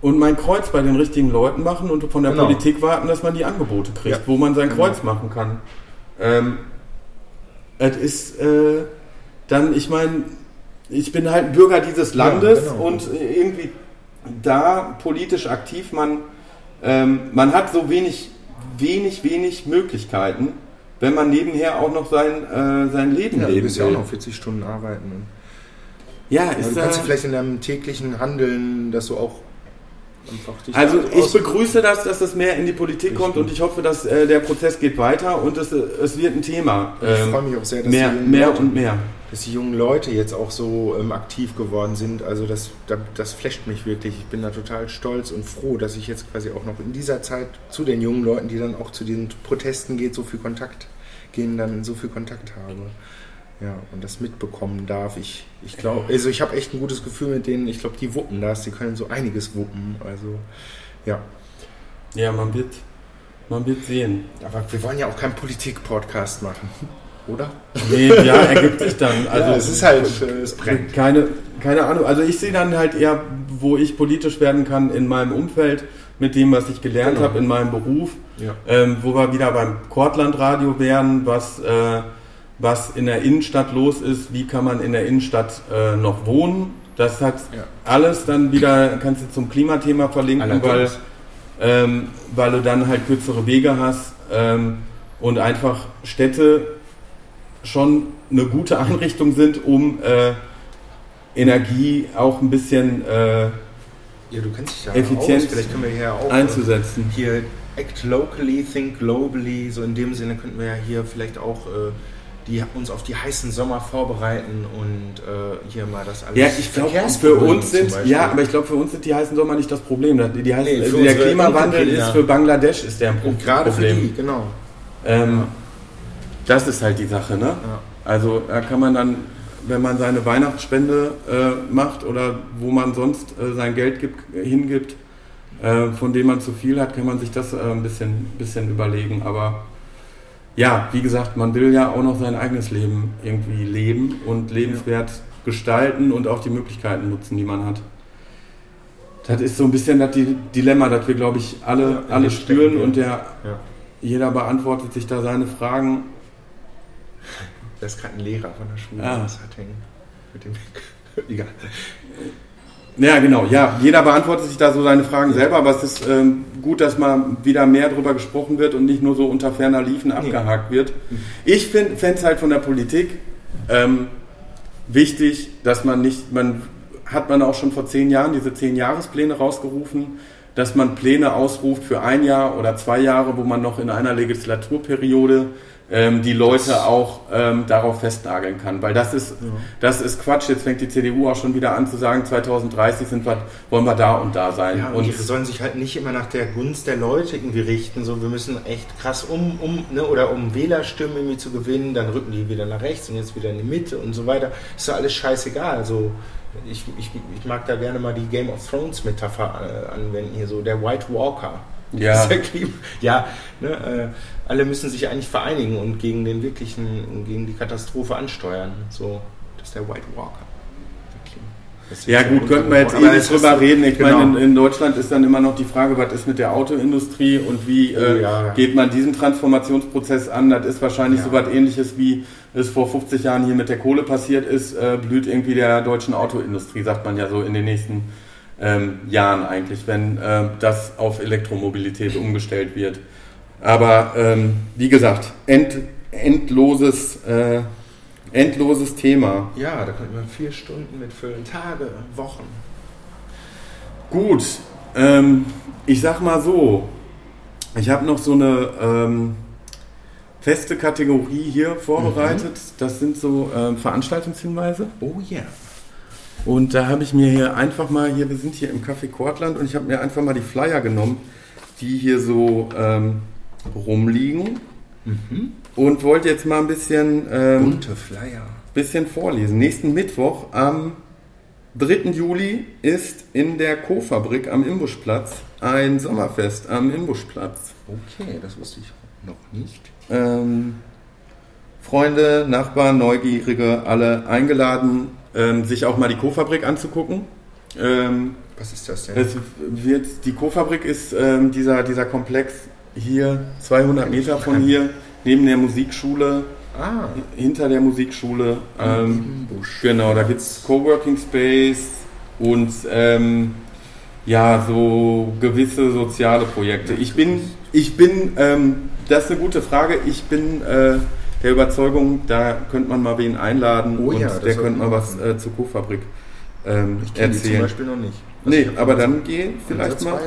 und mein Kreuz bei den richtigen Leuten machen und von der Genau. Politik warten, dass man die Angebote kriegt, Ja, wo man sein genau. Kreuz machen kann. Ähm, es ist äh, dann, ich meine, ich bin halt ein Bürger dieses Landes genau. und irgendwie da politisch aktiv, man, ähm, man hat so wenig, wenig, wenig Möglichkeiten, wenn man nebenher auch noch sein, äh, sein Leben ja, du leben bist ja auch will. noch 40 Stunden arbeiten. Ja, Ja, ist du kannst äh, du vielleicht in deinem täglichen Handeln, dass du auch Also ich begrüße das, dass es mehr in die Politik kommt Richtig. und ich hoffe, dass äh, der Prozess geht weiter und es, äh, es wird ein Thema. ich Ähm, freue mich auch sehr, dass, mehr, die jungen mehr Leute, und mehr. dass die jungen Leute jetzt auch so ähm, aktiv geworden sind. Also das, da- das flasht mich wirklich. Ich bin da total stolz und froh, dass ich jetzt quasi auch noch in dieser Zeit zu den jungen Leuten, die dann auch zu diesen Protesten geht, so viel Kontakt gehen, dann so viel Kontakt habe. Ja, und das mitbekommen darf. Ich, ich glaube, also ich habe echt ein gutes Gefühl mit denen. Ich glaube, die wuppen das, die können so einiges wuppen. Also, ja. Ja, man wird, man wird sehen. Aber wir wollen ja auch keinen Politik-Podcast machen, (laughs) oder? Nee, ja, ergibt sich dann. (laughs) Also ja, es ist halt, äh, es brennt. keine, keine Ahnung. Also ich sehe dann halt eher, wo ich politisch werden kann in meinem Umfeld, mit dem, was ich gelernt Genau. habe in meinem Beruf. Ja. ähm, wo wir wieder beim Kortlandradio wären, was, äh, was in der Innenstadt los ist, wie kann man in der Innenstadt äh, noch wohnen. Das hat Ja. alles dann wieder, kannst du zum Klimathema verlinken, weil, Allerdings. ähm, weil du dann halt kürzere Wege hast ähm, und einfach Städte schon eine gute Einrichtung sind, um äh, Energie auch ein bisschen äh, Ja, du kennst dich ja Effizienz aus. Vielleicht können wir hier auch einzusetzen. äh, hier act locally, think globally. So in dem Sinne könnten wir ja hier vielleicht auch äh, die, uns auf die heißen Sommer vorbereiten und äh, hier mal das alles. Ja, ich glaube, für uns sind, ja, aber ich glaube, für uns sind die heißen Sommer nicht das Problem. Die, die heißen, Nee, der Klimawandel ist für Bangladesch ist der ein Pro und gerade für Problem. die, genau. Ähm, das ist halt die Sache, ne? Ja. Also da kann man dann, wenn man seine Weihnachtsspende äh, macht oder wo man sonst äh, sein Geld gibt, hingibt, äh, von dem man zu viel hat, kann man sich das äh, ein bisschen, bisschen überlegen. Aber ja, wie gesagt, man will ja auch noch sein eigenes Leben irgendwie leben und lebenswert gestalten und auch die Möglichkeiten nutzen, die man hat. Das ist so ein bisschen das Di- Dilemma, das wir, glaube ich, alle, Ja, alle spüren und der, Ja. jeder beantwortet sich da seine Fragen. Da ist gerade ein Lehrer von der Schule, Ah. das hat hängen. Mit dem (laughs) Egal. Ja, genau. Ja, jeder beantwortet sich da so seine Fragen selber, aber es ist ähm, gut, dass mal wieder mehr drüber gesprochen wird und nicht nur so unter ferner Liefen abgehakt wird. Ich fände es halt von der Politik ähm, wichtig, dass man nicht, man hat man auch schon vor zehn Jahren diese zehn Jahrespläne rausgerufen, dass man Pläne ausruft für ein Jahr oder zwei Jahre, wo man noch in einer Legislaturperiode ähm, die Leute auch ähm, darauf festnageln kann. Weil das ist, das ist Quatsch. Jetzt fängt die CDU auch schon wieder an zu sagen, 2030 sind wir, wollen wir da und da sein. Ja, und, die sollen sich halt nicht immer nach der Gunst der Leute irgendwie richten. So, wir müssen echt krass um, um ne, oder um Wählerstimmen irgendwie zu gewinnen, dann rücken die wieder nach rechts und jetzt wieder in die Mitte und so weiter. Ist doch alles scheißegal. Also ich, ich, ich mag da gerne mal die Game of Thrones Metapher äh, anwenden hier so der White Walker. Ja. (laughs) Ja, ne, äh, alle müssen sich eigentlich vereinigen und gegen den wirklichen, gegen die Katastrophe ansteuern. So, das ist der White Walker. Ja gut, könnten wir jetzt das ist- drüber reden. Ich genau. meine, in, in Deutschland ist dann immer noch die Frage, was ist mit der Autoindustrie und wie äh, Oh ja. geht man diesen Transformationsprozess an? Das ist wahrscheinlich Ja. so was ähnliches, wie es vor 50 Jahren hier mit der Kohle passiert ist, äh, blüht irgendwie der deutschen Autoindustrie, sagt man ja so in den nächsten ähm, Jahren eigentlich, wenn äh, das auf Elektromobilität umgestellt wird. Aber ähm, wie gesagt, end, endloses äh, endloses Thema. Ja, da könnte man vier Stunden mitfüllen. Tage, Wochen. Gut, ähm, ich sag mal so, ich habe noch so eine ähm, feste Kategorie hier vorbereitet. Das sind so ähm, Veranstaltungshinweise. Oh ja. Und da habe ich mir hier einfach mal, hier, wir sind hier im Café Kortland und ich habe mir einfach mal die Flyer genommen, die hier so ähm, rumliegen. Und wollte jetzt mal ein bisschen, ähm, Bunte Flyer. bisschen vorlesen. Nächsten Mittwoch am 3. Juli ist in der Co-Fabrik am Imbuschplatz ein Sommerfest am Imbuschplatz. Okay, das wusste ich noch nicht. Ähm, Freunde, Nachbarn, Neugierige, alle eingeladen, ähm, sich auch mal die Co-Fabrik anzugucken. Ähm, Was ist das denn? es wird, die Co-Fabrik ist ähm, dieser, dieser Komplex hier, 200 Meter von hier, neben der Musikschule, ah, hinter der Musikschule. Ähm. Genau, da gibt es Coworking Space und ähm, ja, so gewisse soziale Projekte. Ich bin, ich bin, ähm, das ist eine gute Frage. Ich bin äh, der Überzeugung, da könnte man mal wen einladen Oh und ja, der könnte mal was äh, zur Co-Fabrik ähm, Ich kenne die zum erzählen. Beispiel noch nicht. Also Nee, aber dann geh vielleicht mal.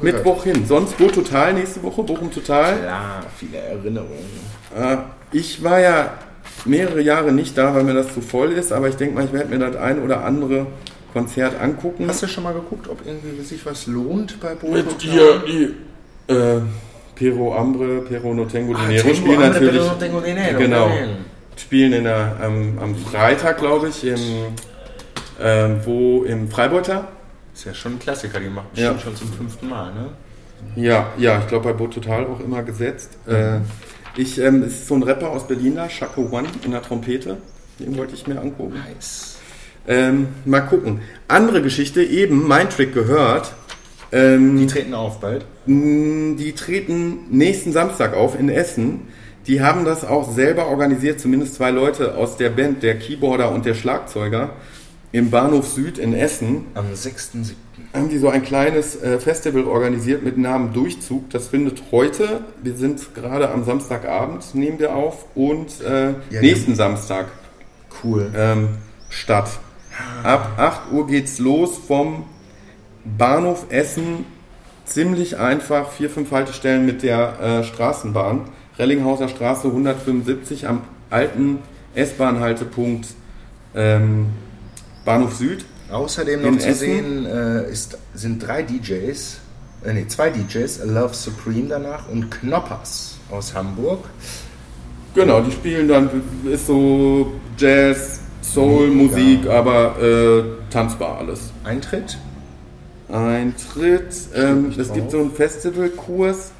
Mittwoch hin. Sonst Go Total nächste Woche, Bochum Total. Klar, viele Erinnerungen. Äh, ich war ja mehrere Jahre nicht da, weil mir das zu voll ist, aber ich denke mal, ich werde mir das ein oder andere Konzert angucken. Hast du schon mal geguckt, ob irgendwie sich was lohnt bei Bodo? Mit dir, die, äh, Pero Ambre, Pero No Tengo Ah, Dinero Tengo spielen Hambre, natürlich, Pero no tengo dinero, genau, spielen in der, ähm, am Freitag, glaube ich, im, ähm, wo im Freibeuter. Ist ja schon ein Klassiker, die machen Ja. bestimmt schon zum fünften Mal, ne? Ja, ja, ich glaube bei Boot Total auch immer gesetzt. Äh, ich, ähm, es ist so ein Rapper aus Berlin da, Chaco One in der Trompete. Den wollte ich mir angucken. Nice. Ähm, mal gucken. Andere Geschichte, eben mein Trick gehört. Ähm, Die treten auf bald. die treten nächsten Samstag auf in Essen. Die haben das auch selber organisiert, zumindest zwei Leute aus der Band, der Keyboarder und der Schlagzeuger, im Bahnhof Süd in Essen. Am 6.7. haben die so ein kleines äh, Festival organisiert mit Namen Durchzug. Das findet heute, wir sind gerade am Samstagabend, nehmen wir auf, und äh, Ja, nächsten Samstag Cool. ähm, statt. Ab 8 Uhr geht's los vom Bahnhof Essen. Ziemlich einfach, vier, fünf Haltestellen mit der äh, Straßenbahn. Rellinghauser Straße 175 am alten S-Bahn-Haltepunkt ähm, Bahnhof Süd. Außerdem noch zu Essen? sehen äh, ist, sind drei DJs, äh, nee, zwei DJs, Love Supreme danach und Knoppers aus Hamburg. Genau, die spielen dann, ist so Jazz, Soul. Musik, aber äh, tanzbar alles. Eintritt? Eintritt, ähm, es gibt so einen Festivalkurs.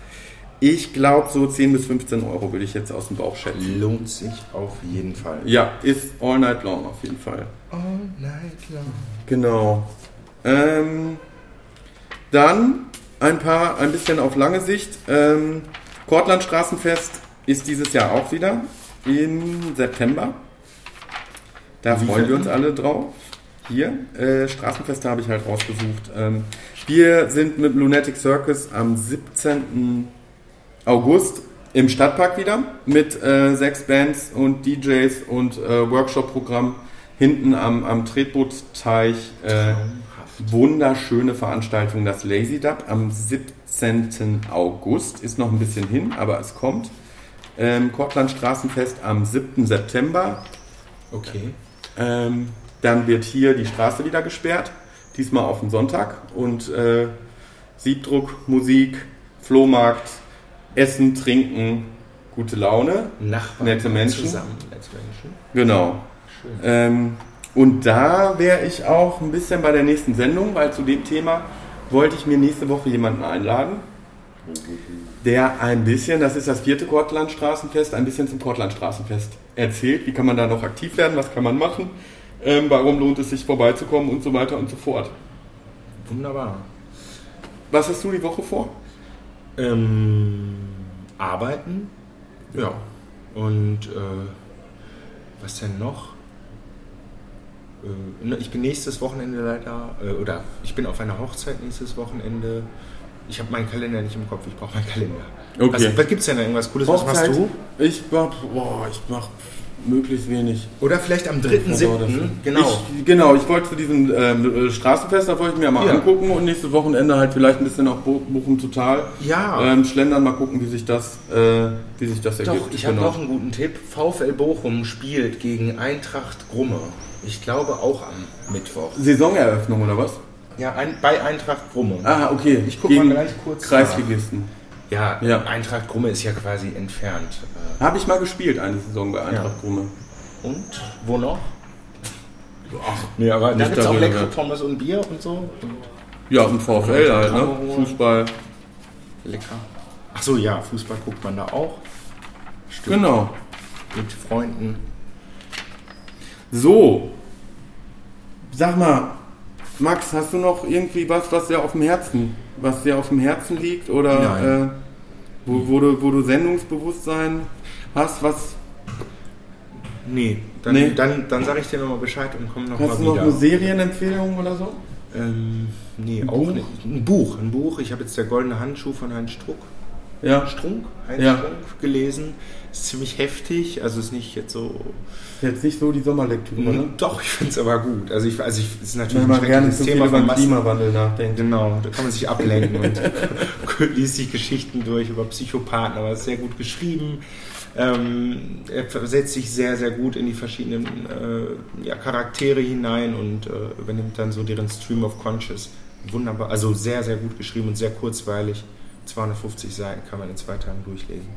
Ich glaube so 10 bis 15 Euro würde ich jetzt aus dem Bauch schätzen. Lohnt sich auf jeden Fall. Ja, ist all night long auf jeden Fall. All night long. Genau. Ähm, dann ein paar, ein bisschen auf lange Sicht. Ähm, Kortland Straßenfest ist dieses Jahr auch wieder im September. Da freuen wir uns alle drauf. Hier, äh, Straßenfeste habe ich halt rausgesucht. Ähm, wir sind mit Lunatic Circus am 17. August im Stadtpark wieder mit äh, sechs Bands und DJs und äh, Workshop-Programm hinten am, am Tretbootteich. Äh, wunderschöne Veranstaltung, das Lazy Dub am 17. August. Ist noch ein bisschen hin, aber es kommt. Ähm, Kortland Straßenfest am 7. September. Okay. Ähm, dann wird hier die Straße wieder gesperrt, diesmal auf den Sonntag. Und äh, Siebdruck, Musik, Flohmarkt, Essen, Trinken, gute Laune. Nachbarn Nette Menschen. zusammen. Nette Menschen. Genau. Schön. Ähm, und da wäre ich auch ein bisschen bei der nächsten Sendung, weil zu dem Thema wollte ich mir nächste Woche jemanden einladen, der ein bisschen, das ist das vierte Kortlandstraßenfest, ein bisschen zum Kortlandstraßenfest erzählt. Wie kann man da noch aktiv werden? Was kann man machen? Ähm, warum lohnt es sich vorbeizukommen und so weiter und so fort. Wunderbar. Was hast du die Woche vor? Ähm, arbeiten. Ja. Und äh, was denn noch? Äh, ne, ich bin nächstes Wochenende leider, äh, oder ich bin auf einer Hochzeit nächstes Wochenende. Ich habe meinen Kalender nicht im Kopf, ich brauche meinen Kalender. Okay. Was, was gibt's denn da? Irgendwas Cooles? Was machst du? Ich mach, boah, ich mach möglichst wenig. Oder vielleicht am 3.7. Genau. Ich, genau, ich wollte zu diesem ähm, Straßenfest, da wollte ich mir mal Ja. angucken und nächstes Wochenende halt vielleicht ein bisschen auch Bo- Bochum total Ja. ähm, schlendern, mal gucken, wie sich das, äh, wie sich das Doch, ergibt. ich habe Genau. noch einen guten Tipp. VfL Bochum spielt gegen Eintracht Grumme. Ich glaube auch am Mittwoch. Saisoneröffnung oder was? Ja, ein, bei Eintracht Grumme. Ah, okay. Ich guck Gegen mal gleich kurz Kreisligisten. Ja, Ja. Eintracht Grumme ist ja quasi entfernt. Äh, Habe ich mal gespielt, eine Saison bei Eintracht Ja. Grumme. Und wo noch? Ach, nee, aber da gibt es auch leckere Pommes und Bier und so. Ja, und VfL halt, ne? Fußball. lecker. Ach so, ja, Fußball guckt man da auch. Stimmt. Genau. Mit Freunden. So. Sag mal, Max, hast du noch irgendwie was, was dir auf dem Herzen, was dir auf dem Herzen liegt oder äh, wo, wo, du, wo du Sendungsbewusstsein hast? Was Nee, dann, Nee. dann, dann sage ich dir nochmal Bescheid und komm hast nochmal du noch wieder. eine Serienempfehlung oder so? Ähm, nee, Ein auch Buch? nicht. Ein Buch, ein Buch. Ich habe jetzt der goldene Handschuh von Heinz Struck, Ja, Strunk, Heinz Ja. Strunk gelesen. Ist ziemlich heftig, also ist nicht jetzt so. Ist jetzt nicht so die Sommerlektüre, ne? Doch, ich finde es aber gut. Also ich, also ich ist natürlich Wenn man ein gerne zu viel Thema über den Massen. Klimawandel nachdenkt. Genau, da kann man sich ablenken und (laughs) liest sich Geschichten durch über Psychopathen, aber es ist sehr gut geschrieben. Ähm, er versetzt sich sehr, sehr gut in die verschiedenen äh, ja, Charaktere hinein und äh, übernimmt dann so deren Stream of Conscious. Wunderbar, also sehr, sehr gut geschrieben und sehr kurzweilig. 250 Seiten kann man in zwei Tagen durchlesen.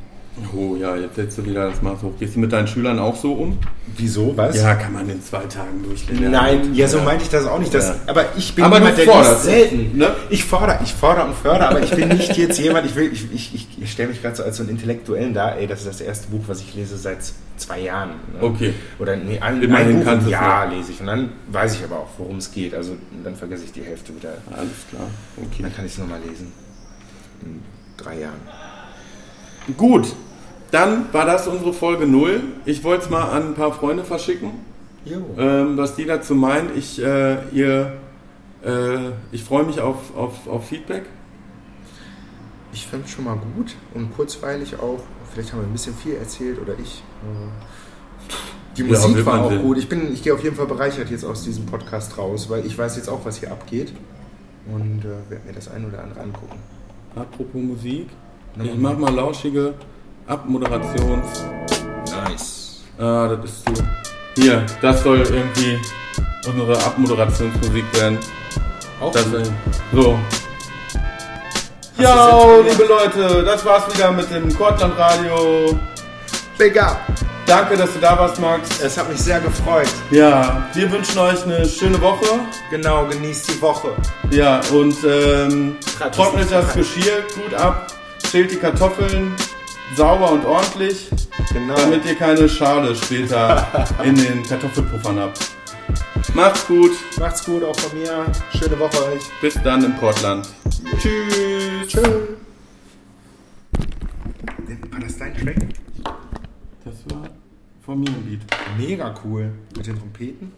Oh ja, jetzt setzt du wieder das Maß hoch. Gehst du mit deinen Schülern auch so um? Wieso? Was? Ja, kann man in zwei Tagen durchlesen. Nein, ja, so meinte ich das auch nicht. Das, Ja. Aber ich bin Aber jemand, der forderst, selten. ne? Ich fordere, ich fordere und fördere, aber ich bin nicht jetzt jemand, ich will, ich, ich, ich, stelle mich gerade so als so einen Intellektuellen dar, ey, das ist das erste Buch, was ich lese seit zwei Jahren. Ne? Okay. Oder nee, ein, Immerhin ein Buch im Jahr lese ich und dann weiß ich aber auch, worum es geht. Also dann vergesse ich die Hälfte wieder. Alles klar. Okay. Dann kann ich es nochmal lesen. In drei Jahren. Gut, dann war das unsere Folge 0. Ich wollte es mal an ein paar Freunde verschicken, ähm, was die dazu meinen. Ich, äh, ihr, äh, ich freue mich auf, auf, auf Feedback. Ich fand es schon mal gut und kurzweilig auch. Vielleicht haben wir ein bisschen viel erzählt oder ich. Die Ja, Musik wird war auch sehen. gut. Ich, bin, ich gehe auf jeden Fall bereichert jetzt aus diesem Podcast raus, weil ich weiß jetzt auch, was hier abgeht. Und äh, werde mir das ein oder andere angucken. Apropos Musik, ich mach mal lauschige Abmoderations. Nice. Ah, das ist zu. Hier, das soll irgendwie unsere Abmoderationsmusik werden. Auch Das, äh, so. Ja, liebe Leute, das war's wieder mit dem Kortland Radio. Big up. Danke, dass du da warst, Max. Es hat mich sehr gefreut. Ja, wir wünschen euch eine schöne Woche. Genau, genießt die Woche. Ja, und ähm, trocknet das. Geschirr gut ab, schält die Kartoffeln sauber und ordentlich, Genau. damit ihr keine Schale später in den Kartoffelpuffern habt. Macht's gut, Macht's gut, auch von mir. Schöne Woche euch. bis dann im Portland. Tschüss. Tschüss. War das dein Track? Das war von mir ein Beat. Mega cool. Mit den Trompeten.